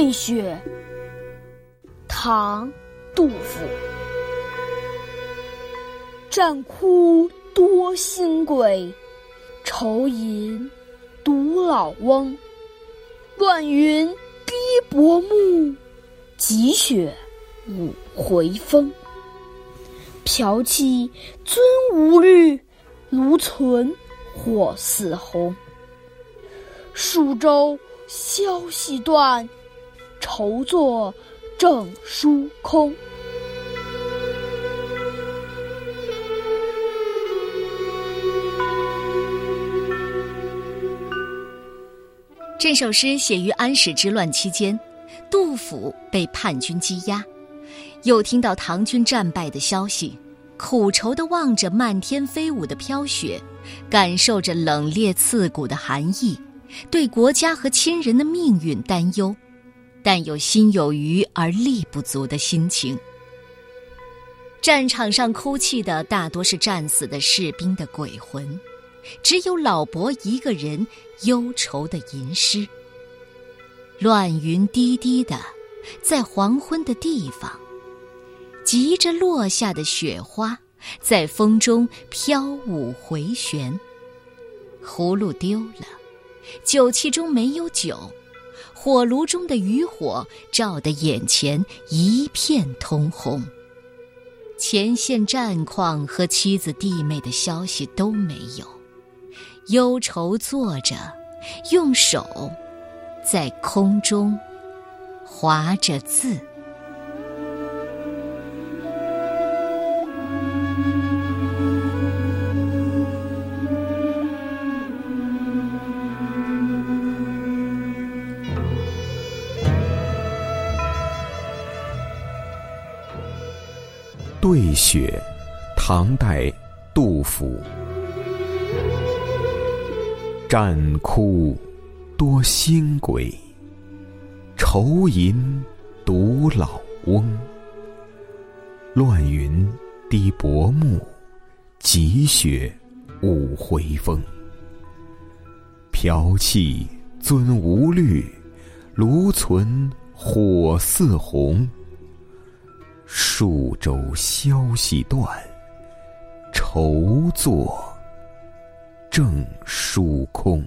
对雪，唐·杜甫。战哭多新鬼，愁吟独老翁。乱云低薄暮，积雪舞回风。飘气尊无虑，炉存火似红。蜀州消息断，愁作正书空。这首诗写于安史之乱期间，杜甫被叛军羁押，又听到唐军战败的消息，苦愁地望着漫天飞舞的飘雪，感受着冷冽刺骨的寒意。对国家和亲人的命运担忧，但有心有余而力不足的心情。战场上哭泣的大多是战死的士兵的鬼魂，只有老伯一个人忧愁的吟诗。乱云低低的，在黄昏的地方，急着落下的雪花在风中飘舞回旋。葫芦丢了。酒器中没有酒，火炉中的余火照得眼前一片通红。前线战况和妻子弟妹的消息都没有，忧愁坐着，用手在空中划着字。对雪，唐代，杜甫。战哭多新鬼，愁吟独老翁。乱云低薄暮，积雪舞回风。飘气尊无虑，炉存火似红。数州消息断，愁坐正书空。